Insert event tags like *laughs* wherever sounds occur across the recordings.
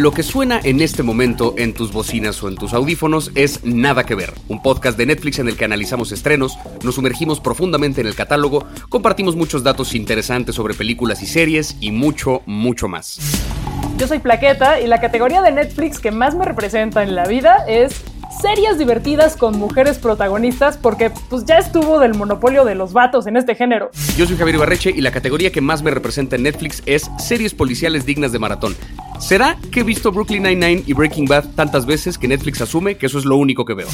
Lo que suena en este momento en tus bocinas o en tus audífonos es Nada que ver, un podcast de Netflix en el que analizamos estrenos, nos sumergimos profundamente en el catálogo, compartimos muchos datos interesantes sobre películas y series y mucho, mucho más. Yo soy Plaqueta y la categoría de Netflix que más me representa en la vida es series divertidas con mujeres protagonistas porque pues ya estuvo del monopolio de los vatos en este género. Yo soy Javier Ibarreche y la categoría que más me representa en Netflix es series policiales dignas de maratón. ¿Será que he visto Brooklyn Nine-Nine y Breaking Bad tantas veces que Netflix asume que eso es lo único que veo?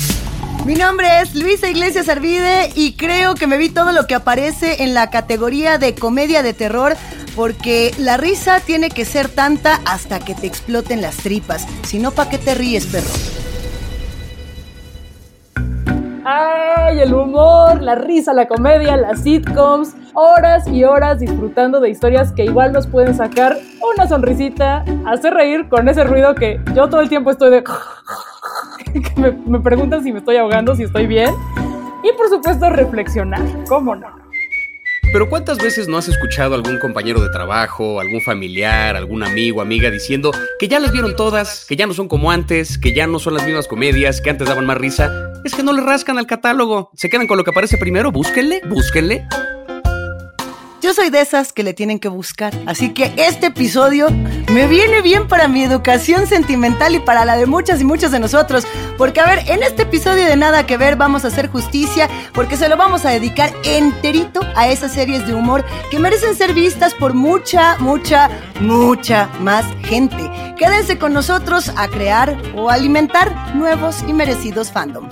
Mi nombre es Luisa Iglesias Arvide y creo que me vi todo lo que aparece en la categoría de comedia de terror porque la risa tiene que ser tanta hasta que te exploten las tripas. Si no, ¿pa' qué te ríes, perro? ¡Ay! El humor, la risa, la comedia, las sitcoms. Horas y horas disfrutando de historias que igual nos pueden sacar una sonrisita, hacer reír con ese ruido que yo todo el tiempo estoy de. *laughs* que me, me preguntan si me estoy ahogando, si estoy bien. Y por supuesto, reflexionar. ¿Cómo no? Pero ¿cuántas veces no has escuchado a algún compañero de trabajo, algún familiar, algún amigo, amiga diciendo que ya las vieron todas, que ya no son como antes, que ya no son las mismas comedias, que antes daban más risa? Es que no le rascan al catálogo, se quedan con lo que aparece primero, búsquenle, búsquenle. Yo soy de esas que le tienen que buscar, así que este episodio me viene bien para mi educación sentimental y para la de muchas y muchos de nosotros, porque a ver, en este episodio de Nada que ver vamos a hacer justicia, porque se lo vamos a dedicar enterito a esas series de humor que merecen ser vistas por mucha, mucha, mucha más gente. Quédense con nosotros a crear o alimentar nuevos y merecidos fandom.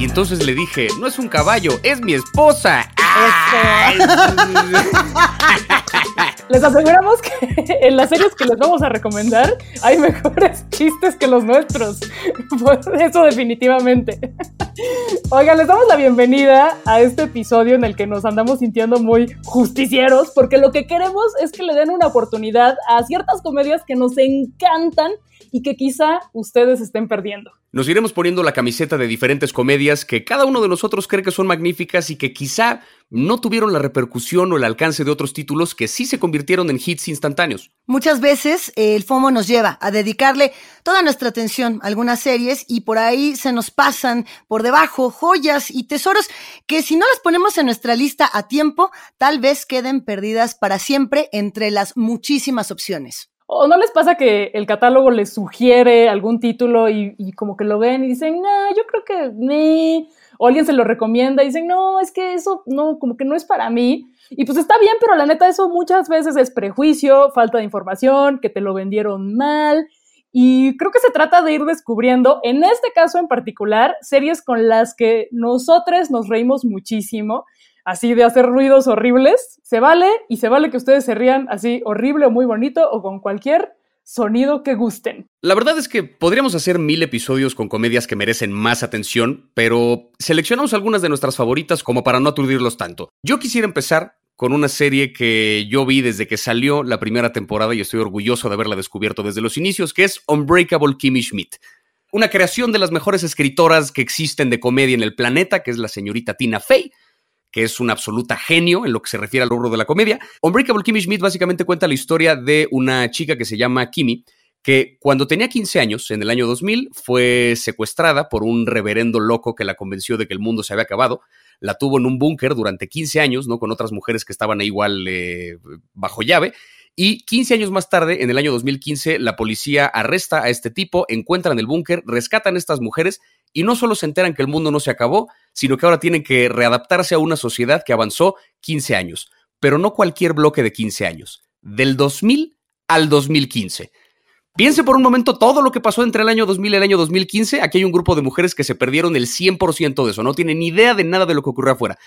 Y entonces le dije, no es un caballo, es mi esposa. Les aseguramos que *laughs* en las series que les vamos a recomendar hay mejores *laughs* chistes que los nuestros. *laughs* Eso definitivamente. Oigan, les damos la bienvenida a este episodio en el que nos andamos sintiendo muy justicieros porque lo que queremos es que le den una oportunidad a ciertas comedias que nos encantan y que quizá ustedes estén perdiendo. Nos iremos poniendo la camiseta de diferentes comedias que cada uno de nosotros cree que son magníficas y que quizá no tuvieron la repercusión o el alcance de otros títulos que sí se convirtieron en hits instantáneos. Muchas veces eh, el FOMO nos lleva a dedicarle toda nuestra atención a algunas series y por ahí se nos pasan por debajo joyas y tesoros que si no las ponemos en nuestra lista a tiempo, tal vez queden perdidas para siempre entre las muchísimas opciones. ¿O no les pasa que el catálogo les sugiere algún título y, como que lo ven y dicen, no, yo creo que ni... O alguien se lo recomienda y dicen, no, es que eso no, como que no es para mí. Y pues está bien, pero la neta eso muchas veces es prejuicio, falta de información, que te lo vendieron mal. Y creo que se trata de ir descubriendo, en este caso en particular, series con las que nosotros nos reímos muchísimo así de hacer ruidos horribles, se vale y se vale que ustedes se rían así horrible o muy bonito o con cualquier sonido que gusten. La verdad es que podríamos hacer mil episodios con comedias que merecen más atención, pero seleccionamos algunas de nuestras favoritas como para no aturdirlos tanto. Yo quisiera empezar con una serie que yo vi desde que salió la primera temporada y estoy orgulloso de haberla descubierto desde los inicios, que es Unbreakable Kimmy Schmidt. Una creación de las mejores escritoras que existen de comedia en el planeta, que es la señorita Tina Fey, que es una absoluta genio en lo que se refiere al rubro de la comedia. Unbreakable Kimmy Schmidt básicamente cuenta la historia de una chica que se llama Kimmy, que cuando tenía 15 años, en el año 2000, fue secuestrada por un reverendo loco que la convenció de que el mundo se había acabado. La tuvo en un búnker durante 15 años, ¿no? Con otras mujeres que estaban igual eh, bajo llave. Y 15 años más tarde, en el año 2015, la policía arresta a este tipo, encuentran el búnker, rescatan a estas mujeres y no solo se enteran que el mundo no se acabó, sino que ahora tienen que readaptarse a una sociedad que avanzó 15 años, pero no cualquier bloque de 15 años, del 2000 al 2015. Piense por un momento todo lo que pasó entre el año 2000 y el año 2015. Aquí hay un grupo de mujeres que se perdieron el 100% de eso, no tienen ni idea de nada de lo que ocurrió afuera.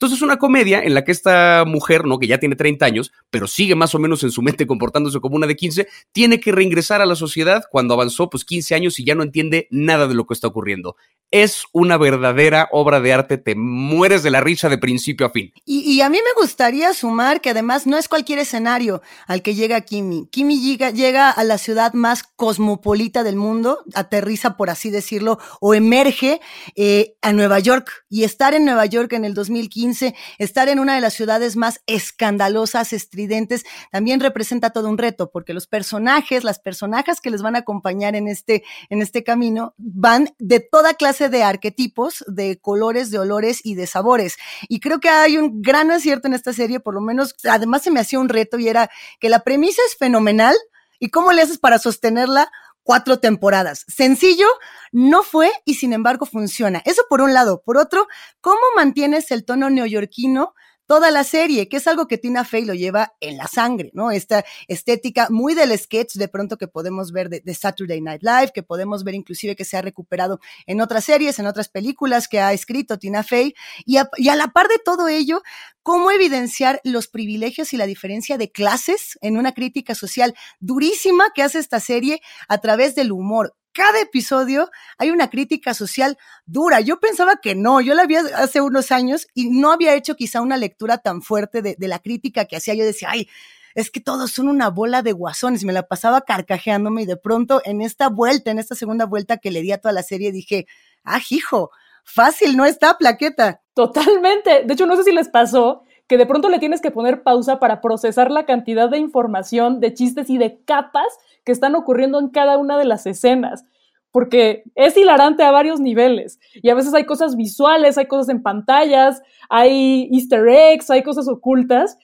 Entonces es una comedia en la que esta mujer, ¿no? Que ya tiene 30 años, pero sigue más o menos en su mente comportándose como una de 15, tiene que reingresar a la sociedad cuando avanzó pues 15 años y ya no entiende nada de lo que está ocurriendo. Es una verdadera obra de arte, te mueres de la risa de principio a fin. Y, a mí me gustaría sumar que además no es cualquier escenario al que llega Kimi. Kimi llega, llega a la ciudad más cosmopolita del mundo, aterriza, por así decirlo, o emerge eh, a Nueva York. Y estar en Nueva York en el 2015 15, estar en una de las ciudades más escandalosas, estridentes, también representa todo un reto, porque los personajes, las personajes que les van a acompañar en este, en este camino, van de toda clase de arquetipos, de colores, de olores y de sabores. Y creo que hay un gran acierto en esta serie, por lo menos, además se me hacía un reto y era que la premisa es fenomenal, ¿Y cómo le haces para sostenerla cuatro temporadas. Sencillo, no fue y sin embargo funciona. Eso por un lado. Por otro, ¿cómo mantienes el tono neoyorquino toda la serie, que es algo que Tina Fey lo lleva en la sangre, ¿no? Esta estética muy del sketch de pronto que podemos ver de, Saturday Night Live, que podemos ver inclusive que se ha recuperado en otras series, en otras películas que ha escrito Tina Fey, y a, y a la par de todo ello, cómo evidenciar los privilegios y la diferencia de clases en una crítica social durísima que hace esta serie a través del humor cada episodio hay una crítica social dura. Yo pensaba que no, yo la vi hace unos años y no había hecho quizá una lectura tan fuerte de, la crítica que hacía. Yo decía, ay, es que todos son una bola de guasones. Me la pasaba carcajeándome y de pronto en esta vuelta, en esta segunda vuelta que le di a toda la serie, dije, ah, hijo, fácil, no está plaqueta. Totalmente. De hecho, no sé si les pasó que de pronto le tienes que poner pausa para procesar la cantidad de información, de chistes y de capas que están ocurriendo en cada una de las escenas, porque es hilarante a varios niveles y a veces hay cosas visuales, hay cosas en pantallas, hay easter eggs, hay cosas ocultas.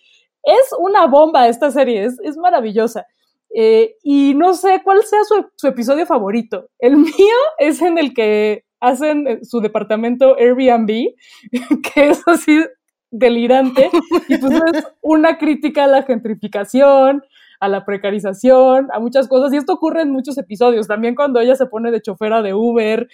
Es una bomba esta serie, es, maravillosa. Eh, y no sé cuál sea su, su episodio favorito. El *laughs* mío es en el que hacen eh, su departamento Airbnb, *laughs* que es así delirante y pues es una crítica a la gentrificación, a la precarización, a muchas cosas. Y esto ocurre en muchos episodios, también cuando ella se pone de chofera de Uber,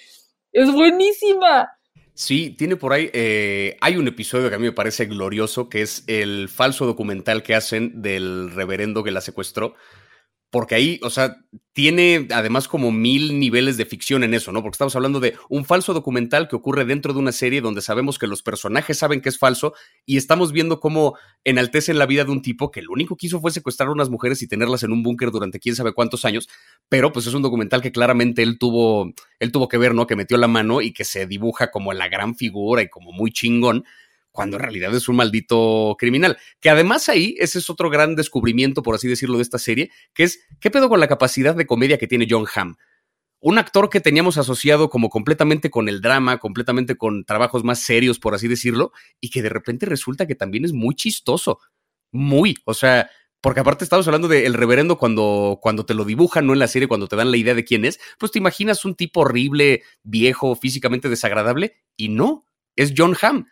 es buenísima. Sí, tiene por ahí, eh, hay un episodio que a mí me parece glorioso, que es el falso documental que hacen del reverendo que la secuestró, porque ahí, o sea, tiene además como mil niveles de ficción en eso, ¿no? Porque estamos hablando de un falso documental que ocurre dentro de una serie donde sabemos que los personajes saben que es falso y estamos viendo cómo enaltecen la vida de un tipo que lo único que hizo fue secuestrar a unas mujeres y tenerlas en un búnker durante quién sabe cuántos años, pero pues es un documental que claramente él tuvo, él tuvo que ver, ¿no? Que metió la mano y que se dibuja como la gran figura y como muy chingón cuando en realidad es un maldito criminal. Que además ahí, ese es otro gran descubrimiento, por así decirlo, de esta serie, que es, ¿qué pedo con la capacidad de comedia que tiene John Hamm? Un actor que teníamos asociado como completamente con el drama, completamente con trabajos más serios, por así decirlo, y que de repente resulta que también es muy chistoso. Muy, o sea, porque aparte estamos hablando del reverendo cuando, cuando te lo dibujan, no en la serie, cuando te dan la idea de quién es, pues te imaginas un tipo horrible, viejo, físicamente desagradable, y no, es John Hamm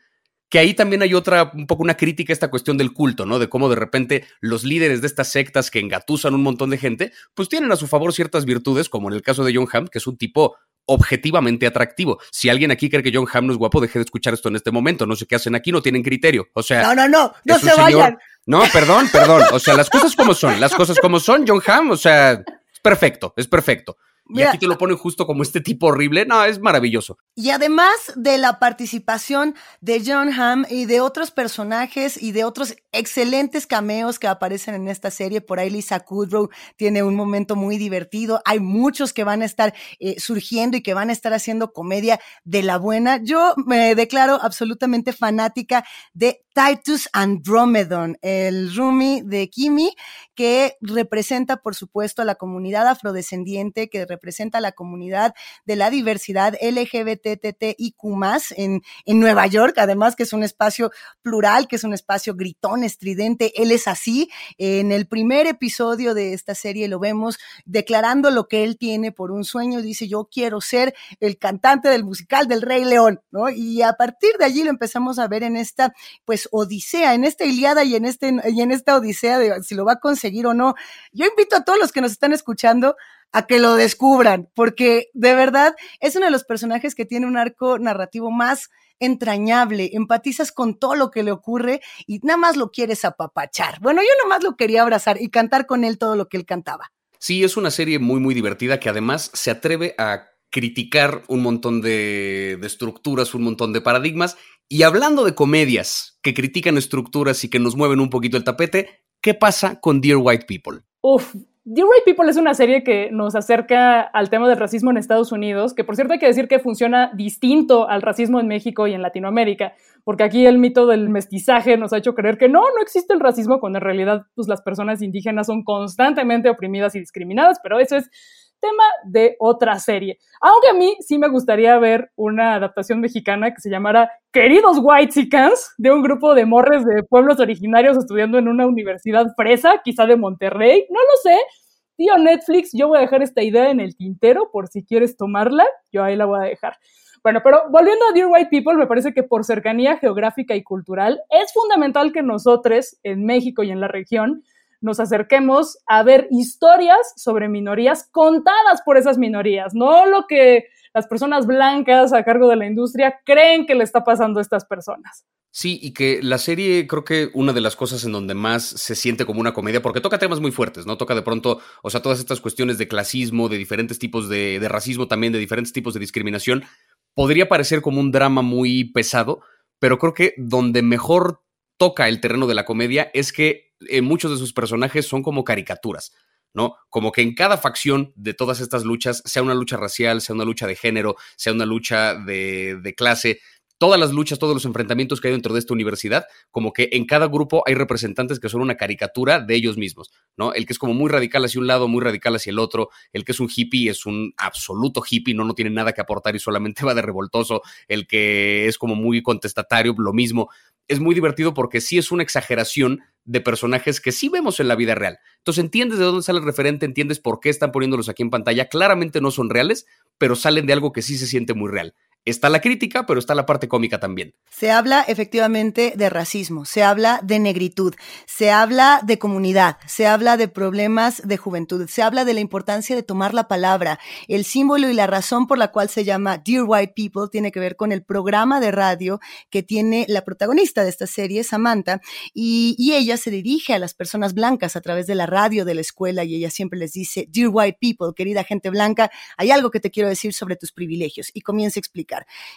que ahí también hay otra, un poco una crítica a esta cuestión del culto, ¿no? De cómo de repente los líderes de estas sectas que engatusan un montón de gente, pues tienen a su favor ciertas virtudes, como en el caso de John Hamm, que es un tipo objetivamente atractivo. Si alguien aquí cree que John Hamm no es guapo, deje de escuchar esto en este momento. No sé qué hacen aquí, no tienen criterio. O sea. No, no, no, no se vayan. No, perdón, perdón. O sea, las cosas como son, las cosas como son, John Hamm, o sea, es perfecto, es perfecto y aquí te lo ponen justo como este tipo horrible. No, es maravilloso. Y además de la participación de John Hamm y de otros personajes y de otros excelentes cameos que aparecen en esta serie, por ahí Lisa Kudrow tiene un momento muy divertido. Hay muchos que van a estar eh, surgiendo y que van a estar haciendo comedia de la buena. Yo me declaro absolutamente fanática de Titus Andromedon, el roomie de Kimi, que representa, por supuesto, a la comunidad afrodescendiente, que representa a la comunidad de la diversidad LGBTTIQ en, en Nueva York, además que es un espacio plural, que es un espacio gritón, estridente. Él es así. En el primer episodio de esta serie lo vemos declarando lo que él tiene por un sueño. Dice, yo quiero ser el cantante del musical del Rey León, ¿no? Y a partir de allí lo empezamos a ver en esta, pues, odisea, en esta Iliada y en, este, y en esta odisea de si lo va a conseguir o no. Yo invito a todos los que nos están escuchando a que lo descubran, porque de verdad es uno de los personajes que tiene un arco narrativo más entrañable, empatizas con todo lo que le ocurre y nada más lo quieres apapachar. Bueno, yo nada más lo quería abrazar y cantar con él todo lo que él cantaba. Sí, es una serie muy, muy divertida que además se atreve a criticar un montón de, de, estructuras, un montón de paradigmas. Y hablando de comedias que critican estructuras y que nos mueven un poquito el tapete, ¿qué pasa con Dear White People? Uf, The Right People es una serie que nos acerca al tema del racismo en Estados Unidos, que por cierto hay que decir que funciona distinto al racismo en México y en Latinoamérica, porque aquí el mito del mestizaje nos ha hecho creer que no, no existe el racismo, cuando en realidad pues, las personas indígenas son constantemente oprimidas y discriminadas, pero eso es tema de otra serie. Aunque a mí sí me gustaría ver una adaptación mexicana que se llamara Queridos White Chickens, de un grupo de morres de pueblos originarios estudiando en una universidad fresa, quizá de Monterrey, no lo sé. Tío Netflix, yo voy a dejar esta idea en el tintero por si quieres tomarla, yo ahí la voy a dejar. Bueno, pero volviendo a Dear White People, me parece que por cercanía geográfica y cultural es fundamental que nosotros en México y en la región nos acerquemos a ver historias sobre minorías contadas por esas minorías, no lo que las personas blancas a cargo de la industria creen que le está pasando a estas personas. Sí, y que la serie creo que una de las cosas en donde más se siente como una comedia, porque toca temas muy fuertes, ¿no? Toca de pronto, o sea, todas estas cuestiones de clasismo, de diferentes tipos de, de racismo también, de diferentes tipos de discriminación, podría parecer como un drama muy pesado, pero creo que donde mejor toca el terreno de la comedia es que eh, muchos de sus personajes son como caricaturas, ¿no? Como que en cada facción de todas estas luchas, sea una lucha racial, sea una lucha de género, sea una lucha de, de clase, todas las luchas, todos los enfrentamientos que hay dentro de esta universidad, como que en cada grupo hay representantes que son una caricatura de ellos mismos, ¿no? El que es como muy radical hacia un lado, muy radical hacia el otro, el que es un hippie es un absoluto hippie, no, no tiene nada que aportar y solamente *laughs* va de revoltoso, el que es como muy contestatario, lo mismo es muy divertido porque sí es una exageración de personajes que sí vemos en la vida real. Entonces entiendes de dónde sale el referente, entiendes por qué están poniéndolos aquí en pantalla. Claramente no son reales, pero salen de algo que sí se siente muy real. Está la crítica, pero está la parte cómica también. Se habla efectivamente de racismo, se habla de negritud, se habla de comunidad, se habla de problemas de juventud, se habla de la importancia de tomar la palabra. El símbolo y la razón por la cual se llama Dear White People tiene que ver con el programa de radio que tiene la protagonista de esta serie, Samantha, y, y ella se dirige a las personas blancas a través de la radio de la escuela y ella siempre les dice, Dear White People, querida gente blanca, hay algo que te quiero decir sobre tus privilegios y comienza a explicar.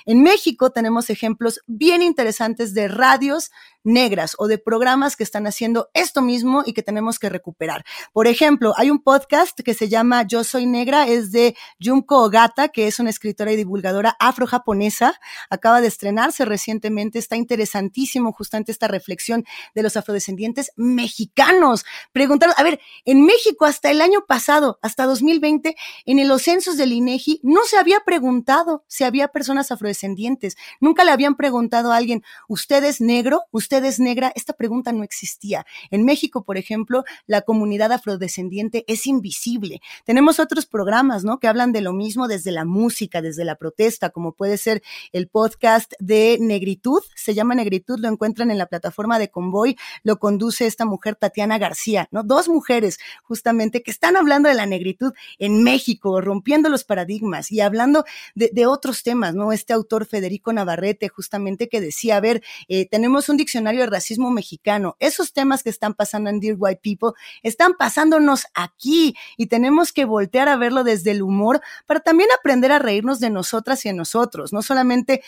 En México tenemos ejemplos bien interesantes de radios negras o de programas que están haciendo esto mismo y que tenemos que recuperar. Por ejemplo, hay un podcast que se llama Yo Soy Negra, es de Junko Ogata, que es una escritora y divulgadora afro-japonesa. Acaba de estrenarse recientemente, está interesantísimo justamente esta reflexión de los afrodescendientes mexicanos. Preguntar, a ver, en México hasta el año pasado, hasta 2020, en los censos del INEGI, no se había preguntado si había personas afrodescendientes. Nunca le habían preguntado a alguien, ¿usted es negro? ¿Usted es negra? Esta pregunta no existía. En México, por ejemplo, la comunidad afrodescendiente es invisible. Tenemos otros programas, ¿no? Que hablan de lo mismo desde la música, desde la protesta, como puede ser el podcast de Negritud, se llama Negritud, lo encuentran en la plataforma de Convoy, lo conduce esta mujer Tatiana García, ¿no? Dos mujeres justamente que están hablando de la negritud en México, rompiendo los paradigmas y hablando de, de otros temas, ¿no? Este autor Federico Navarrete justamente que decía, a ver, eh, tenemos un diccionario de racismo mexicano. Esos temas que están pasando en Dear White People están pasándonos aquí y tenemos que voltear a verlo desde el humor para también aprender a reírnos de nosotras y de nosotros, no solamente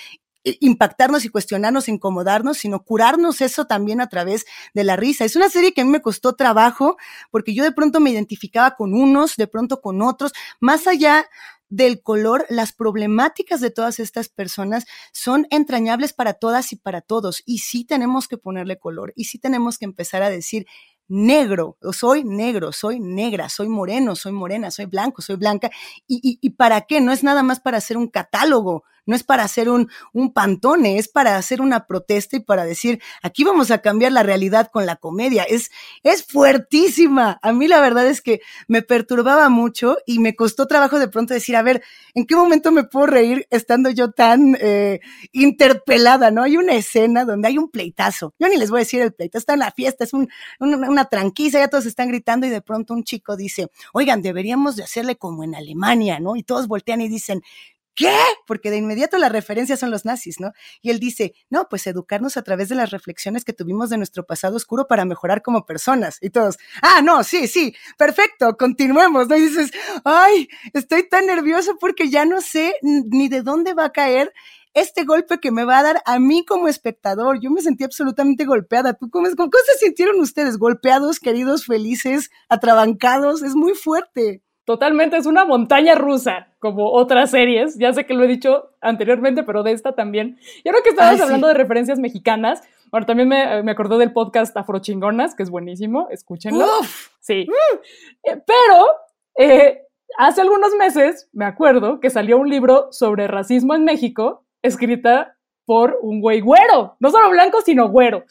eh, impactarnos y cuestionarnos, incomodarnos, sino curarnos eso también a través de la risa. Es una serie que a mí me costó trabajo porque yo de pronto me identificaba con unos, de pronto con otros, más allá del color, las problemáticas de todas estas personas son entrañables para todas y para todos. Y sí tenemos que ponerle color y sí tenemos que empezar a decir, negro, soy negro, soy negra, soy moreno, soy morena, soy blanco, soy blanca. ¿Y, y, y para qué? No es nada más para hacer un catálogo no es para hacer un, un pantone, es para hacer una protesta y para decir, aquí vamos a cambiar la realidad con la comedia. Es, es fuertísima. A mí la verdad es que me perturbaba mucho y me costó trabajo de pronto decir, a ver, ¿en qué momento me puedo reír estando yo tan eh, interpelada? ¿No? Hay una escena donde hay un pleitazo. Yo ni les voy a decir el pleito, está en la fiesta, es un, una, una tranquiza, ya todos están gritando y de pronto un chico dice, oigan, deberíamos de hacerle como en Alemania, ¿no? Y todos voltean y dicen, ¿qué? Porque de inmediato las referencias son los nazis, ¿no? Y él dice, no, pues educarnos a través de las reflexiones que tuvimos de nuestro pasado oscuro para mejorar como personas. Y todos, ah, no, sí, sí, perfecto, continuemos, ¿no? Y dices, ay, estoy tan nervioso porque ya no sé ni de dónde va a caer este golpe que me va a dar a mí como espectador. Yo me sentí absolutamente golpeada. ¿Tú cómo, cómo se sintieron ustedes? ¿Golpeados, queridos, felices, atrabancados? Es muy fuerte. Totalmente, es una montaña rusa, como otras series. Ya sé que lo he dicho anteriormente, pero de esta también. Y ahora que estabas hablando de referencias mexicanas, bueno, también me, me acordé del podcast Afrochingonas, que es buenísimo, escúchenlo. Uf. Sí. Eh, pero eh, hace algunos meses, me acuerdo, que salió un libro sobre racismo en México, escrita por un güey güero, no solo blanco, sino güero.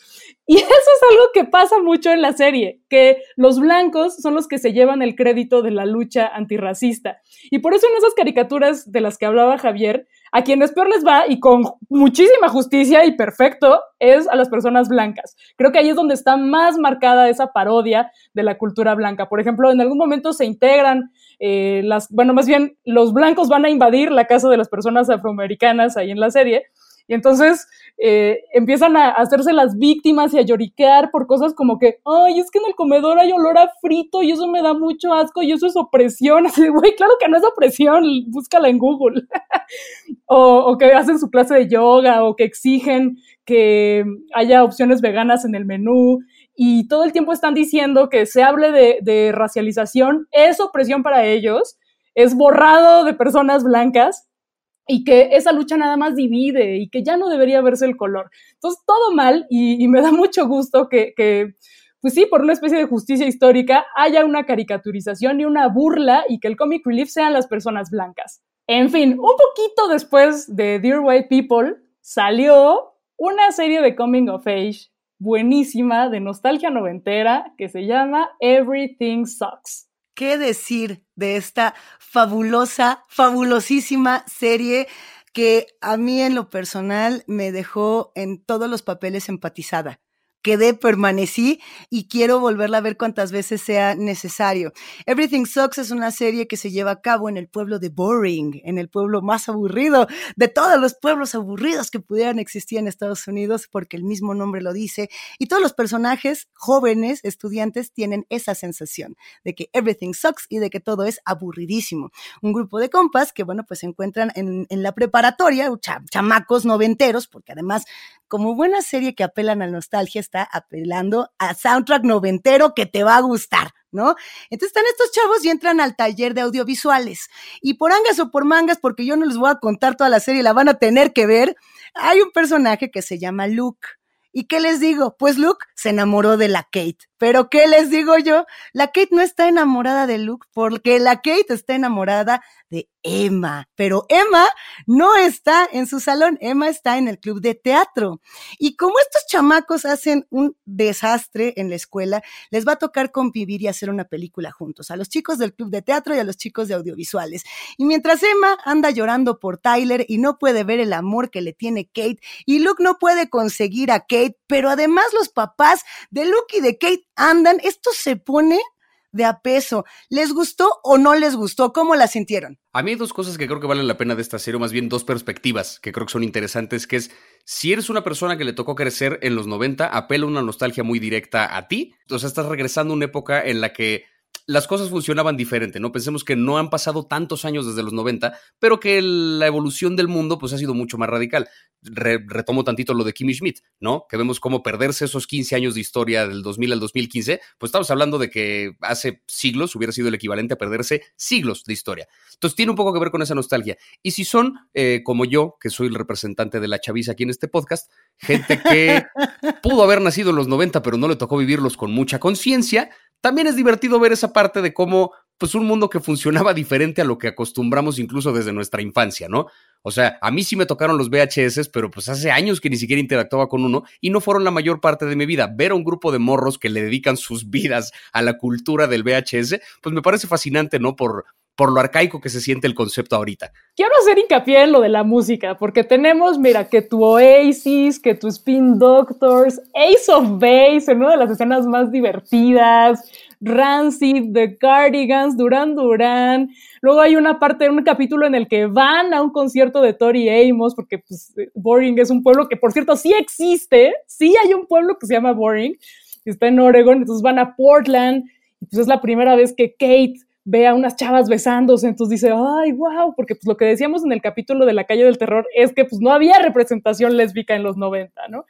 Y *laughs* eso es algo que pasa mucho en la serie, que los blancos son los que se llevan el crédito de la lucha antirracista. Y por eso en esas caricaturas de las que hablaba Javier, a quienes peor les va y con muchísima justicia y perfecto es a las personas blancas. Creo que ahí es donde está más marcada esa parodia de la cultura blanca. Por ejemplo, en algún momento se integran eh, las, bueno, más bien los blancos van a invadir la casa de las personas afroamericanas ahí en la serie y entonces eh, empiezan a hacerse las víctimas y a lloriquear por cosas como que, ay, es que en el comedor hay olor a frito y eso me da mucho asco y eso es opresión. *laughs* Así, güey, claro que no es opresión, búscala en Google. *laughs* o, o que hacen su clase de yoga o que exigen que haya opciones veganas en el menú y todo el tiempo están diciendo que se hable de, de racialización es opresión para ellos, es borrado de personas blancas y que esa lucha nada más divide y que ya no debería verse el color. Entonces, todo mal y, me da mucho gusto que, que, pues sí, por una especie de justicia histórica haya una caricaturización y una burla y que el comic relief sean las personas blancas. En fin, un poquito después de Dear White People salió una serie de coming of age buenísima de nostalgia noventera que se llama Everything Sucks qué decir de esta fabulosa, fabulosísima serie que a mí en lo personal me dejó en todos los papeles empatizada quedé, permanecí y quiero volverla a ver cuantas veces sea necesario. Everything Sucks es una serie que se lleva a cabo en el pueblo de Boring, en el pueblo más aburrido de todos los pueblos aburridos que pudieran existir en Estados Unidos, porque el mismo nombre lo dice. Y todos los personajes jóvenes, estudiantes, tienen esa sensación de que everything sucks y de que todo es aburridísimo. Un grupo de compas que, bueno, pues se encuentran en, en la preparatoria, chamacos noventeros, porque además como buena serie que apelan a nostalgia, está apelando a soundtrack noventero que te va a gustar, ¿no? Entonces están estos chavos y entran al taller de audiovisuales. Y por angas o por mangas, porque yo no les voy a contar toda la serie, la van a tener que ver, hay un personaje que se llama Luke. ¿Y qué les digo? Pues Luke se enamoró de la Kate. Pero ¿qué les digo yo? La Kate no está enamorada de Luke porque la Kate está enamorada de Emma. Pero Emma no está en su salón, Emma está en el club de teatro. Y como estos chamacos hacen un desastre en la escuela, les va a tocar convivir y hacer una película juntos, a los chicos del club de teatro y a los chicos de audiovisuales. Y mientras Emma anda llorando por Tyler y no puede ver el amor que le tiene Kate, y Luke no puede conseguir a Kate, pero además los papás de Luke y de Kate andan, esto se pone de a peso. ¿Les gustó o no les gustó? ¿Cómo la sintieron? A mí hay dos cosas que creo que valen la pena de esta serie, o más bien dos perspectivas que creo que son interesantes, que es, si eres una persona que le tocó crecer en los 90, apela una nostalgia muy directa a ti. Sea, estás regresando a una época en la que las cosas funcionaban diferente, ¿no? Pensemos que no han pasado tantos años desde los 90, pero que la evolución del mundo pues ha sido mucho más radical. retomo tantito lo de Kimmy Schmidt, ¿no? Que vemos cómo perderse esos 15 años de historia del 2000 al 2015, pues estamos hablando de que hace siglos hubiera sido el equivalente a perderse siglos de historia. Entonces tiene un poco que ver con esa nostalgia. Y si son, eh, como yo, que soy el representante de la chaviza aquí en este podcast, gente que *laughs* pudo haber nacido en los 90, pero no le tocó vivirlos con mucha conciencia, también es divertido ver esa parte de cómo, pues, un mundo que funcionaba *laughs* diferente a lo que acostumbramos incluso desde nuestra infancia, ¿no? O sea, a mí sí me tocaron los VHS, pero pues hace años que ni siquiera interactuaba con uno y no fueron la mayor parte de mi vida. Ver a un grupo de morros que le dedican sus vidas a la cultura del VHS, pues me parece fascinante, ¿no? Por, por lo arcaico que se siente el concepto ahorita. Quiero hacer hincapié en lo de la música, porque tenemos, mira, que tu Oasis, que tu Spin Doctors, Ace of Base, en una de las escenas más divertidas, Rancid, The Cardigans, Duran Duran. Luego hay una parte, un capítulo en el que van a un concierto de Tori Amos, porque pues, Boring es un pueblo que, por cierto, sí existe, sí hay un pueblo que se llama Boring, está en Oregon, entonces van a Portland, y pues es la primera vez que Kate ve a unas chavas besándose, entonces dice, ay, wow, porque pues lo que decíamos en el capítulo de la calle del terror es que pues no había representación lésbica en los 90, ¿no?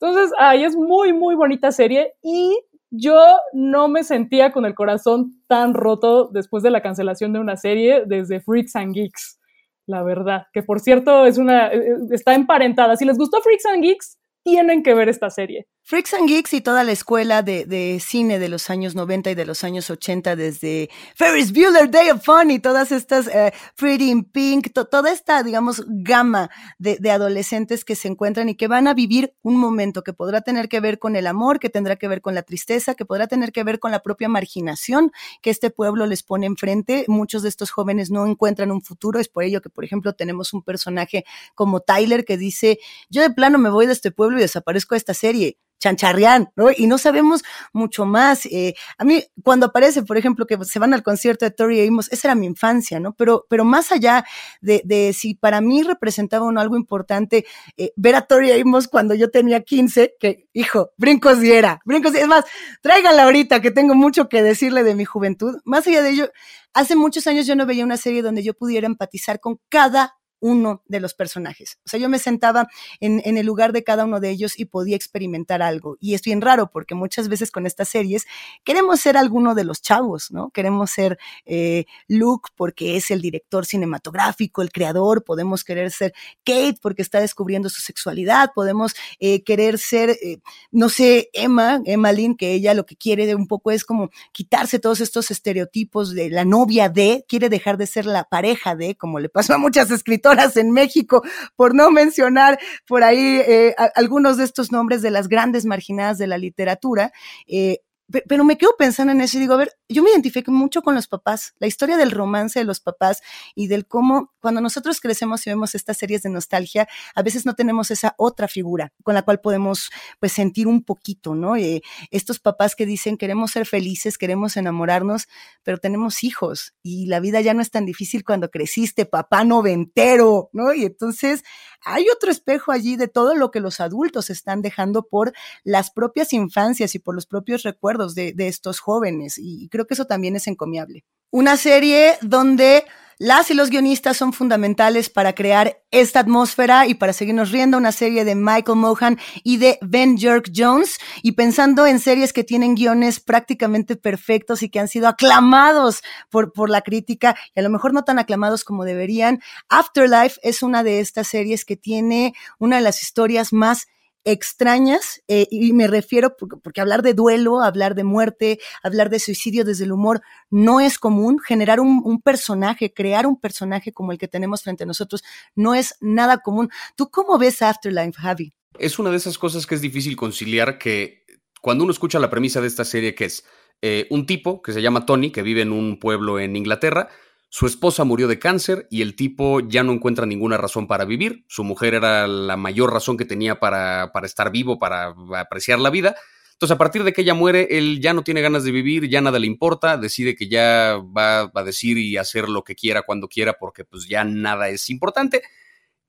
Entonces, ahí es muy, muy bonita serie y yo no me sentía con el corazón tan roto después de la cancelación de una serie desde Freaks and Geeks, la verdad, que por cierto es una, eh, eh, está emparentada. Si les gustó Freaks and Geeks, tienen que ver esta serie. Freaks and Geeks y toda la escuela de, cine de los años 90 y de los años 80, desde Ferris Bueller, Day of Fun y todas estas, eh, Pretty in Pink, toda esta, digamos, gama de, adolescentes que se encuentran y que van a vivir un momento que podrá tener que ver con el amor, que tendrá que ver con la tristeza, que podrá tener que ver con la propia marginación que este pueblo les pone enfrente. Muchos de estos jóvenes no encuentran un futuro, es por ello que, por ejemplo, tenemos un personaje como Tyler que dice, yo de plano me voy de este pueblo desaparezco de esta serie chancharrián, ¿no? Y no sabemos mucho más. Eh, a mí, cuando aparece, por ejemplo, que se van al concierto de Tori Amos, esa era mi infancia, ¿no? Pero, pero más allá de, si para mí representaba algo importante, eh, ver a Tori Amos cuando yo tenía 15, que, hijo, brincos diera, brincos Es más, tráiganla ahorita, que tengo mucho que decirle de mi juventud. Más allá de ello, hace muchos años yo no veía una serie donde yo pudiera empatizar con cada uno de los personajes. O sea, yo me sentaba en, el lugar de cada uno de ellos y podía experimentar algo. Y es bien raro porque muchas veces con estas series queremos ser alguno de los chavos, ¿no? Queremos ser eh, Luke porque es el director cinematográfico, el creador, podemos querer ser Kate porque está descubriendo su sexualidad, podemos eh, querer ser, eh, no sé, Emma, Emma Lynn, que ella lo que quiere de un poco es como quitarse todos estos estereotipos de la novia de, quiere dejar de ser la pareja de, como le pasó a muchas escritoras en México, por no mencionar por ahí eh, algunos de estos nombres de las grandes marginadas de la literatura. Eh, pero me quedo pensando en eso y digo, a ver, yo me identifico mucho con los papás, la historia del romance de los papás y del cómo cuando nosotros crecemos y vemos estas series de nostalgia, a veces no tenemos esa otra figura con la cual podemos pues sentir un poquito, ¿no? Eh, estos papás que dicen queremos ser felices, queremos enamorarnos, pero tenemos hijos y la vida ya no es tan difícil cuando creciste, papá noventero, ¿no? Y entonces hay otro espejo allí de todo lo que los adultos están dejando por las propias infancias y por los propios recuerdos de, estos jóvenes y creo que eso también es encomiable. Una serie donde las y los guionistas son fundamentales para crear esta atmósfera y para seguirnos riendo, una serie de Michael Mohan y de Ben Jerk Jones, y pensando en series que tienen guiones prácticamente perfectos y que han sido aclamados por, por la crítica, y a lo mejor no tan aclamados como deberían. Afterlife es una de estas series que tiene una de las historias más extrañas, eh, y me refiero porque, hablar de duelo, hablar de muerte, hablar de suicidio desde el humor no es común. Generar un, personaje, crear un personaje como el que tenemos frente a nosotros no es nada común. ¿Tú cómo ves Afterlife, Javi? Es una de esas cosas que es difícil conciliar que cuando uno escucha la premisa de esta serie que es eh, un tipo que se llama Tony, que vive en un pueblo en Inglaterra, su esposa murió de cáncer y el tipo ya no encuentra ninguna razón para vivir. Su mujer era la mayor razón que tenía para, para estar vivo, para apreciar la vida. Entonces, a partir de que ella muere, él ya no tiene ganas de vivir, ya nada le importa, decide que ya va a decir y hacer lo que quiera cuando quiera porque pues ya nada es importante.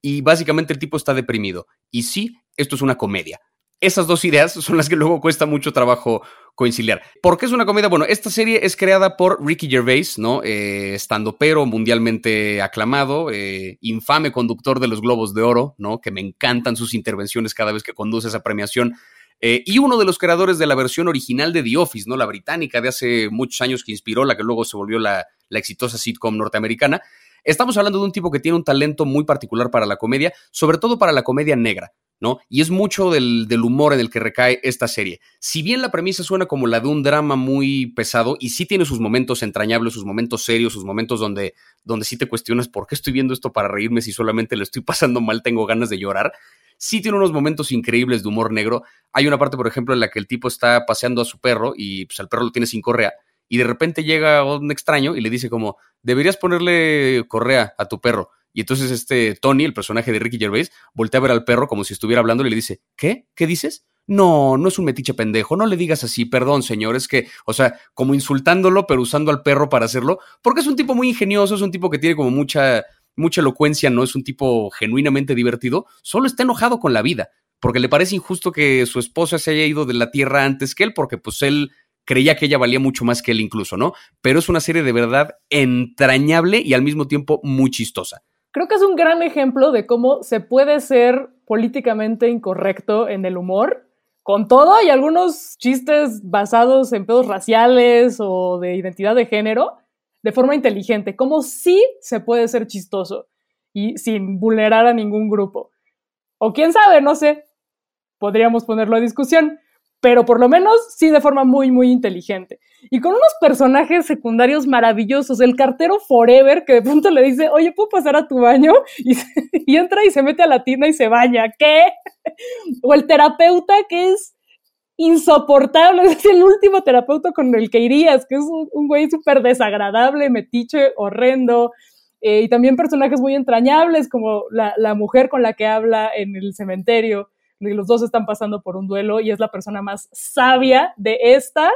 Y básicamente el tipo está deprimido. Y sí, esto es una comedia esas dos ideas son las que luego cuesta mucho trabajo conciliar. ¿Por qué es una comedia? Bueno, esta serie es creada por Ricky Gervais, ¿no? Eh, estando pero mundialmente aclamado, eh, infame conductor de los Globos de Oro, ¿no? Que me encantan sus intervenciones cada vez que conduce esa premiación. Eh, y uno de los creadores de la versión original de The Office, ¿no? La británica de hace muchos años que inspiró la que luego se volvió la, la exitosa sitcom norteamericana. Estamos hablando de un tipo que tiene un talento muy particular para la comedia, sobre todo para la comedia negra. ¿no? Y es mucho del, humor en el que recae esta serie. Si bien la premisa suena como la de un drama muy pesado, y sí tiene sus momentos entrañables, sus momentos serios, sus momentos donde, donde sí te cuestionas por qué estoy viendo esto para reírme si solamente le estoy *laughs* pasando mal, tengo ganas de llorar. Sí tiene unos momentos increíbles de humor negro. Hay una parte, por ejemplo, en la que el tipo está paseando a su perro y pues al perro lo tiene sin correa. Y de repente llega un extraño y le dice como, deberías ponerle correa a tu perro. Y entonces este Tony, el personaje de Ricky Gervais, voltea a ver al perro como si estuviera hablando y le dice, ¿qué? ¿Qué dices? No, no es un metiche pendejo, no le digas así, perdón, señor, es que, o sea, como insultándolo, pero usando al perro para hacerlo, porque es un tipo muy ingenioso, es un tipo que tiene como mucha, mucha elocuencia, no es un tipo genuinamente divertido, solo está enojado con la vida, porque le parece injusto que su esposa se haya ido de la tierra antes que él, porque pues él creía que ella valía mucho más que él incluso, ¿no? Pero es una serie de verdad entrañable y al mismo tiempo muy chistosa. Creo que es un gran ejemplo de cómo se puede ser políticamente incorrecto en el humor con todo y algunos chistes basados en pedos raciales o de identidad de género de forma inteligente, como sí se puede ser chistoso y sin vulnerar a ningún grupo. O quién sabe, no sé, podríamos ponerlo a discusión, pero por lo menos sí de forma muy, muy inteligente. Y con unos personajes secundarios maravillosos, el cartero Forever, que de pronto le dice, oye, ¿puedo pasar a tu baño? *laughs* Y, entra y se mete a la tina y se baña, ¿qué? O el terapeuta que es insoportable, *laughs* es el último terapeuta con el que irías, que es un, güey súper desagradable, metiche, horrendo, eh, y también personajes muy entrañables, como la, la, mujer con la que habla en el cementerio, los dos están pasando por un duelo, y es la persona más sabia de esta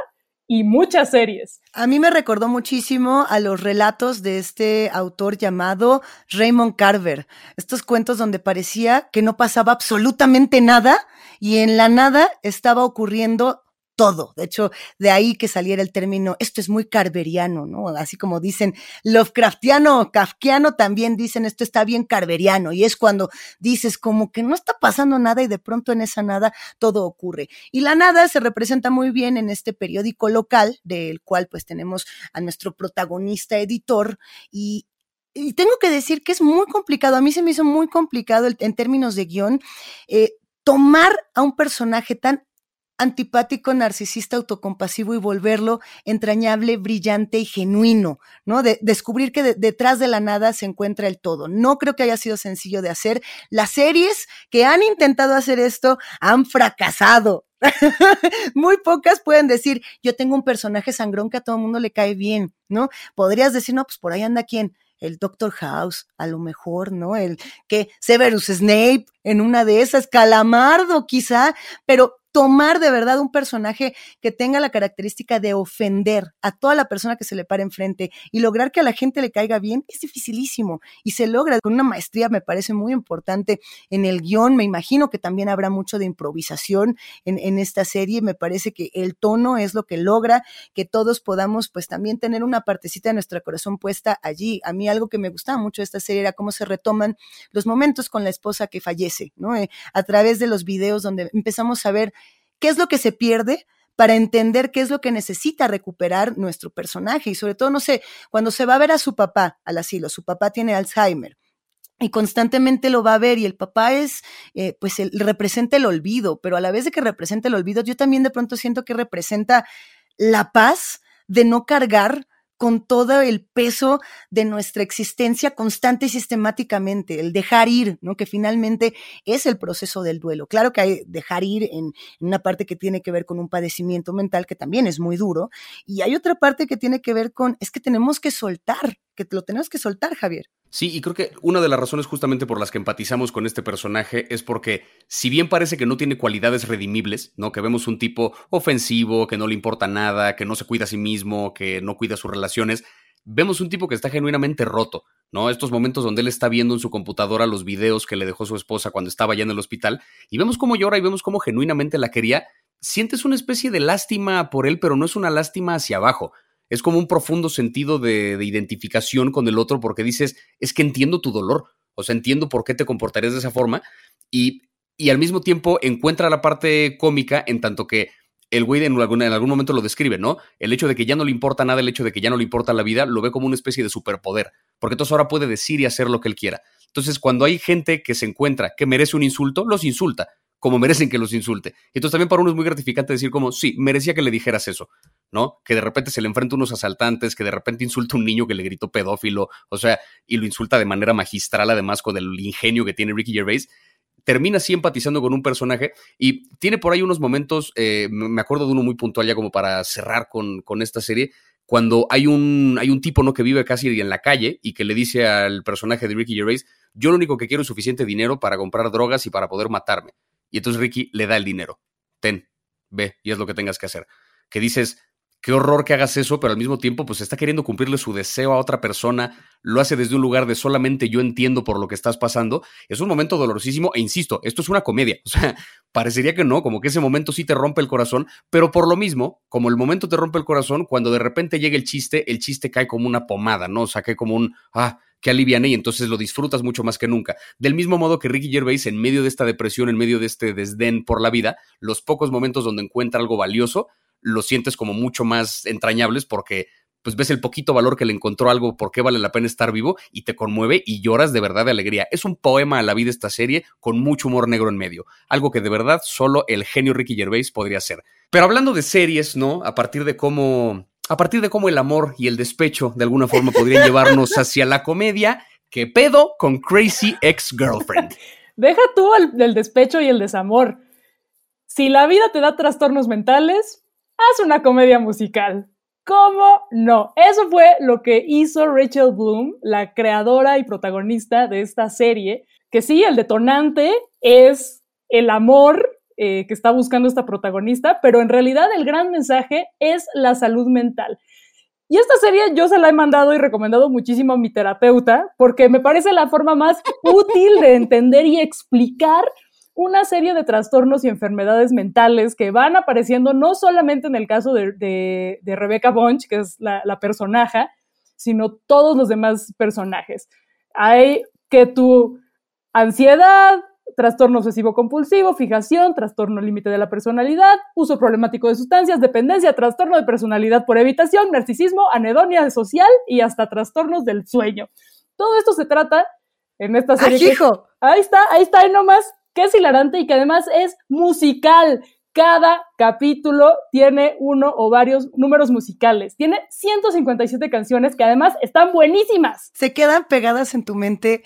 y muchas series. A mí me recordó muchísimo a los relatos de este autor llamado Raymond Carver. Estos cuentos donde parecía que no pasaba absolutamente nada y en la nada estaba ocurriendo todo. De hecho, de ahí que saliera el término, esto es muy carveriano, ¿no? Así como dicen Lovecraftiano, Kafkiano, también dicen esto está bien carveriano. Y es cuando dices como que no está pasando nada y de pronto en esa nada todo ocurre. Y la nada se representa muy bien en este periódico local, del cual pues tenemos a nuestro protagonista editor y, y tengo que decir que es muy complicado, a mí se me hizo muy complicado en términos de guion, eh, tomar a un personaje tan antipático, narcisista, autocompasivo y volverlo entrañable, brillante y genuino, ¿no? De, descubrir que detrás de la nada se encuentra el todo. No creo que haya sido sencillo de hacer. Las series que han intentado hacer esto han fracasado. *laughs* Muy pocas pueden decir, yo tengo un personaje sangrón que a todo el mundo le cae bien, ¿no? Podrías decir, no, pues por ahí anda quién, el Doctor House, a lo mejor, ¿no? El que Severus Snape en una de esas, Calamardo quizá, pero tomar de verdad un personaje que tenga la característica de ofender a toda la persona que se le para enfrente y lograr que a la gente le caiga bien es dificilísimo y se logra con una maestría, me parece muy importante en el guion. Me imagino que también habrá mucho de improvisación en, esta serie. Me parece que el tono es lo que logra que todos podamos, pues también tener una partecita de nuestro corazón puesta allí. A mí algo que me gustaba mucho de esta serie era cómo se retoman los momentos con la esposa que fallece, ¿no? Eh, a través de los videos donde empezamos a ver qué es lo que se pierde para entender qué es lo que necesita recuperar nuestro personaje. Y sobre todo, no sé, cuando se va a ver a su papá al asilo, su papá tiene Alzheimer y constantemente lo va a ver y el papá es, eh, pues, el, representa el olvido, pero a la vez de que representa el olvido, yo también de pronto siento que representa la paz de no cargar con todo el peso de nuestra existencia constante y sistemáticamente, el dejar ir, ¿no? Que finalmente es el proceso del duelo. Claro que hay dejar ir en, una parte que tiene que ver con un padecimiento mental que también es muy duro, y hay otra parte que tiene que ver con, es que tenemos que soltar, que lo tenemos que soltar, Javier. Sí, y creo que una de las razones justamente por las que empatizamos con este personaje es porque, si bien parece que no tiene cualidades redimibles, ¿no? Que vemos un tipo ofensivo, que no le importa nada, que no se cuida a sí mismo, que no cuida sus relaciones, vemos un tipo que está genuinamente roto, ¿no? Estos momentos donde él está viendo en su computadora los videos que le dejó su esposa cuando estaba ya en el hospital, y vemos cómo llora y vemos cómo genuinamente la quería, sientes una especie de lástima por él, pero no es una lástima hacia abajo es como un profundo sentido de, identificación con el otro porque dices, es que entiendo tu dolor, o sea, entiendo por qué te comportarías de esa forma y, y al mismo tiempo encuentra la parte cómica en tanto que el güey en algún, en algún momento lo describe, ¿no? El hecho de que ya no le importa nada, el hecho de que ya no le importa la vida, lo ve como una especie de superpoder, porque entonces ahora puede decir y hacer lo que él quiera. Entonces, cuando hay gente que se encuentra que merece un insulto, los insulta, como merecen que los insulte. Entonces también para uno es muy gratificante decir como, sí, merecía que le dijeras eso. ¿No? Que de repente se le enfrenta a unos asaltantes, que de repente insulta a un niño que le gritó pedófilo, o sea, y lo insulta de manera magistral, además, con el ingenio que tiene Ricky Gervais. Termina así empatizando con un personaje y tiene por ahí unos momentos, eh, me acuerdo de uno muy puntual ya como para cerrar con, con esta serie, cuando hay un, hay un tipo ¿no? que vive casi en la calle y que le dice al personaje de Ricky Gervais, yo lo único que quiero es suficiente dinero para comprar drogas y para poder matarme. Y entonces Ricky le da el dinero. Ten, ve, y es lo que tengas que hacer. Que dices, qué horror que hagas eso, pero al mismo tiempo, pues está queriendo cumplirle su deseo a otra persona, lo hace desde un lugar de solamente yo entiendo por lo que estás pasando. Es un momento dolorosísimo e insisto, esto es una comedia. *laughs* O sea, parecería que no, como que ese momento sí te rompe el corazón, pero por lo mismo, como el momento te rompe el corazón, cuando de repente llega el chiste, el chiste cae como una pomada, ¿no? O sea, cae como un, ah, que aliviane y entonces lo disfrutas mucho más que nunca. Del mismo modo que Ricky Gervais, en medio de esta depresión, en medio de este desdén por la vida, los pocos momentos donde encuentra algo valioso, lo sientes como mucho más entrañables porque pues ves el poquito valor que le encontró algo, por qué vale la pena estar vivo y te conmueve y lloras de verdad de alegría. Es un poema a la vida esta serie con mucho humor negro en medio, algo que de verdad solo el genio Ricky Gervais podría hacer. Pero hablando de series, ¿no? A partir de cómo a partir de cómo el amor y el despecho de alguna forma podrían *laughs* llevarnos hacia la comedia, ¿qué pedo con Crazy Ex-Girlfriend? Deja tú el, el despecho y el desamor. Si la vida te da trastornos mentales, haz una comedia musical. ¿Cómo no? Eso fue lo que hizo Rachel Bloom, la creadora y protagonista de esta serie, que sí, el detonante es el amor eh, que está buscando esta protagonista, pero en realidad el gran mensaje es la salud mental. Y esta serie yo se la he mandado y recomendado muchísimo a mi terapeuta porque me parece la forma más *laughs* útil de entender y explicar una serie de trastornos y enfermedades mentales que van apareciendo no solamente en el caso de, de, Rebecca Bunch, que es la, la personaje, sino todos los demás personajes. Hay que tu ansiedad, trastorno obsesivo compulsivo, fijación, trastorno límite de la personalidad, uso problemático de sustancias, dependencia, trastorno de personalidad por evitación, narcisismo, anedonia social y hasta trastornos del sueño. Todo esto se trata en esta serie. ahí está, ahí está, ahí nomás que es hilarante y que además es musical. Cada capítulo tiene uno o varios números musicales. Tiene 157 canciones que además están buenísimas. Se quedan pegadas en tu mente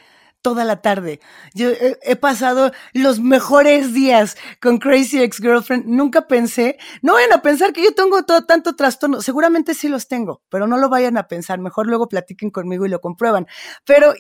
toda la tarde. Yo he, pasado los mejores días con Crazy Ex Girlfriend. Nunca pensé, no vayan a pensar que yo tengo todo tanto trastorno. Seguramente sí los tengo, pero no lo vayan a pensar. Mejor luego platiquen conmigo y lo comprueban. Pero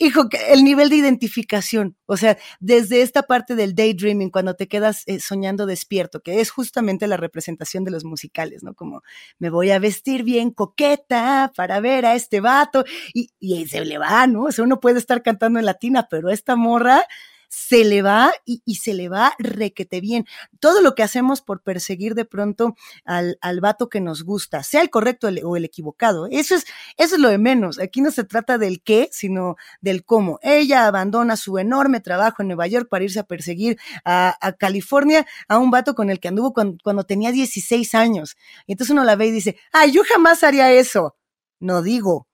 hijo, el nivel de identificación, o sea, desde esta parte del daydreaming, cuando te quedas eh, soñando despierto, que es justamente la representación de los musicales, ¿no? Como me voy a vestir bien coqueta para ver a este vato y, y se le va, ¿no? O sea, uno puede estar cantando en latina, pero esta morra se le va y, se le va requete bien. Todo lo que hacemos por perseguir de pronto al, al vato que nos gusta, sea el correcto o el equivocado, eso es, eso es lo de menos. Aquí no se trata del qué, sino del cómo. Ella abandona su enorme trabajo en Nueva York para irse a perseguir a, California a un vato con el que anduvo cuando, cuando tenía 16 años. Y entonces uno la ve y dice, ay, yo jamás haría eso. No digo,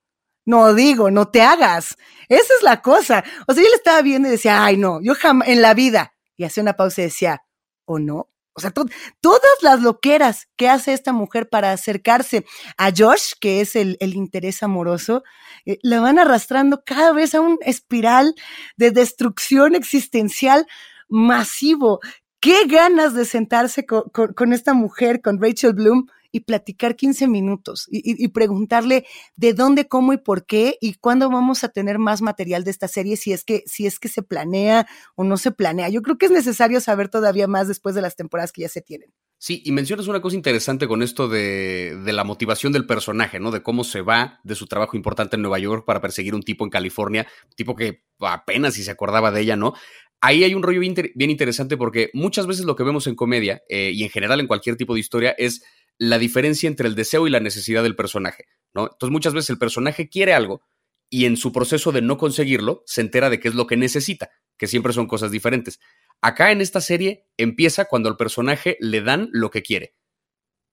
no digo, no te hagas. Esa es la cosa. O sea, yo le estaba viendo y decía, ay, no, yo jamás, en la vida. Y hacía una pausa y decía, ¿o no? O sea, todas las loqueras que hace esta mujer para acercarse a Josh, que es el, interés amoroso, eh, la van arrastrando cada vez a un espiral de destrucción existencial masivo. Qué ganas de sentarse con esta mujer, con Rachel Bloom, y platicar 15 minutos y, preguntarle de dónde, cómo y por qué y cuándo vamos a tener más material de esta serie, si es que, si es que se planea o no se planea. Yo creo que es necesario saber todavía más después de las temporadas que ya se tienen. Sí, y mencionas una cosa interesante con esto de, de, la motivación del personaje, ¿no? De cómo se va de su trabajo importante en Nueva York para perseguir un tipo en California, tipo que apenas si se acordaba de ella, ¿no? Ahí hay un rollo bien, interesante porque muchas veces lo que vemos en comedia eh, y en general en cualquier tipo de historia es la diferencia entre el deseo y la necesidad del personaje, ¿no? Entonces muchas veces el personaje quiere algo y en su proceso de no conseguirlo se entera de qué es lo que necesita, que siempre son cosas diferentes. Acá en esta serie empieza cuando al personaje le dan lo que quiere,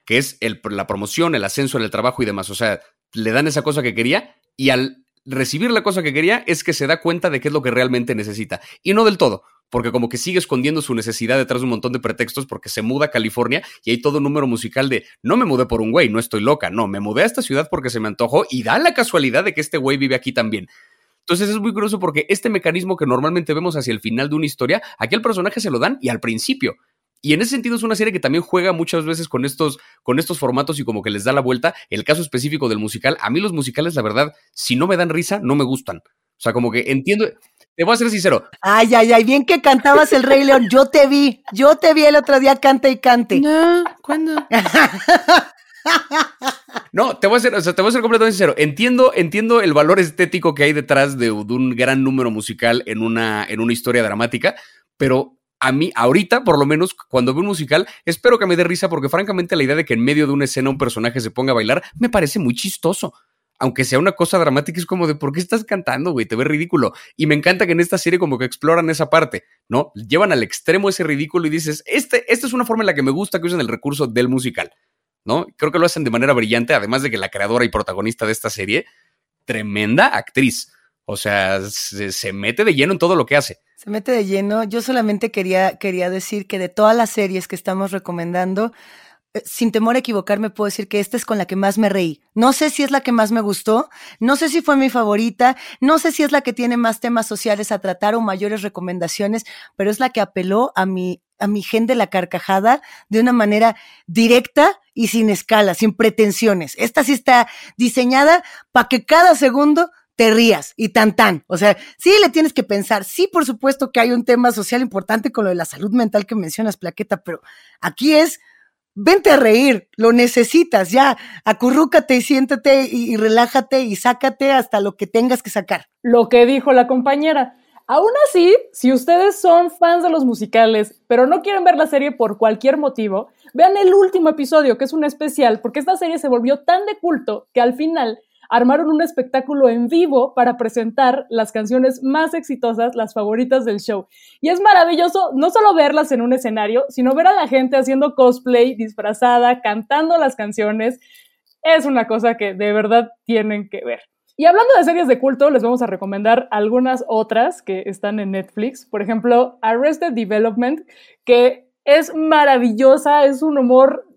que es la promoción, el ascenso en el trabajo y demás. O sea, le dan esa cosa que quería y al recibir la cosa que quería es que se da cuenta de qué es lo que realmente necesita. Y no del todo, porque como que sigue escondiendo su necesidad detrás de un montón de pretextos porque se muda a California y hay todo un número musical de no me mudé por un güey, no estoy loca, no, me mudé a esta ciudad porque se me antojó y da la casualidad de que este güey vive aquí también. Entonces es muy curioso porque este mecanismo que normalmente vemos hacia el final de una historia, aquí al personaje se lo dan y al principio. Y en ese sentido es una serie que también juega muchas veces con estos, con estos formatos y como que les da la vuelta. El caso específico del musical, a mí los musicales, la verdad, si no me dan risa, no me gustan. O sea, como que entiendo, te voy a ser sincero. Ay, ay, ay, bien que cantabas el Rey León. Yo te vi, yo te vi el otro día cante y cante. No, ¿cuándo? *laughs* No, te voy a ser, o sea, te voy a ser completamente sincero. Entiendo, entiendo el valor estético que hay detrás de, de, un gran número musical en una, en una historia dramática, pero a mí, ahorita, por lo menos, cuando veo un musical, espero que me dé risa, porque francamente la idea de que en medio de una escena un personaje se ponga a bailar me parece muy chistoso aunque sea una cosa dramática, es como de, ¿por qué estás cantando, güey? Te ve ridículo. Y me encanta que en esta serie como que exploran esa parte, ¿no? Llevan al extremo ese ridículo y dices, este, esta es una forma en la que me gusta que usen el recurso del musical, ¿no? Creo que lo hacen de manera brillante, además de que la creadora y protagonista de esta serie, tremenda actriz. O sea, se, se mete de lleno en todo lo que hace. Se mete de lleno. Yo solamente quería, quería decir que de todas las series que estamos recomendando, sin temor a equivocarme, puedo decir que esta es con la que más me reí. No sé si es la que más me gustó, no sé si fue mi favorita, no sé si es la que tiene más temas sociales a tratar o mayores recomendaciones, pero es la que apeló a mi, a mi gen de la carcajada de una manera directa y sin escala, sin pretensiones. Esta sí está diseñada para que cada segundo te rías y tan tan. O sea, sí le tienes que pensar. Sí, por supuesto que hay un tema social importante con lo de la salud mental que mencionas, Plaqueta, pero aquí es vente a reír, lo necesitas, ya, acurrúcate y siéntate y, y, relájate y sácate hasta lo que tengas que sacar. Lo que dijo la compañera. Aún así, si ustedes son fans de los musicales, pero no quieren ver la serie por cualquier motivo, vean el último episodio, que es un especial, porque esta serie se volvió tan de culto que al final armaron un espectáculo en vivo para presentar las canciones más exitosas, las favoritas del show. Y es maravilloso no solo verlas en un escenario, sino ver a la gente haciendo cosplay, disfrazada, cantando las canciones. Es una cosa que de verdad tienen que ver. Y hablando de series de culto, les vamos a recomendar algunas otras que están en Netflix. Por ejemplo, Arrested Development, que es maravillosa, es un humor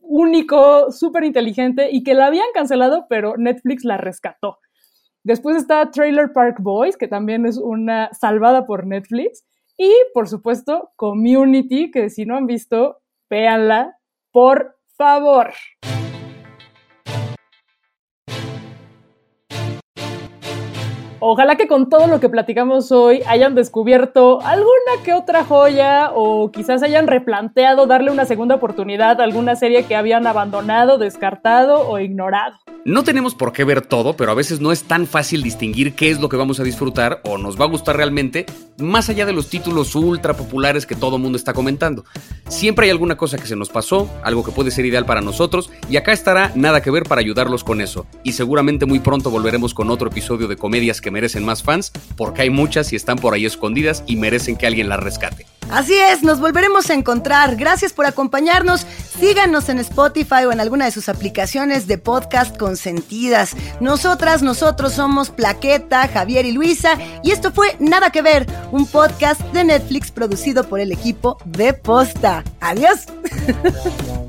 único, súper inteligente y que la habían cancelado, pero Netflix la rescató. Después está Trailer Park Boys, que también es una salvada por Netflix. Y, por supuesto, Community, que si no han visto, véanla, por favor. Ojalá que con todo lo que platicamos hoy hayan descubierto alguna que otra joya o quizás hayan replanteado darle una segunda oportunidad a alguna serie que habían abandonado, descartado o ignorado. No tenemos por qué ver todo, pero a veces no es tan fácil distinguir qué es lo que vamos a disfrutar o nos va a gustar realmente, más allá de los títulos ultra populares que todo mundo está comentando. Siempre hay alguna cosa que se nos pasó, algo que puede ser ideal para nosotros, y acá estará nada que ver para ayudarlos con eso. Y seguramente muy pronto volveremos con otro episodio de comedias que merecen más fans, porque hay muchas y están por ahí escondidas y merecen que alguien las rescate. Así es, nos volveremos a encontrar. Gracias por acompañarnos. Síganos en Spotify o en alguna de sus aplicaciones de podcast consentidas. Nosotras, nosotros somos Plaqueta, Javier y Luisa, y esto fue Nada que Ver, un podcast de Netflix producido por el equipo de Posta. Adiós. *laughs*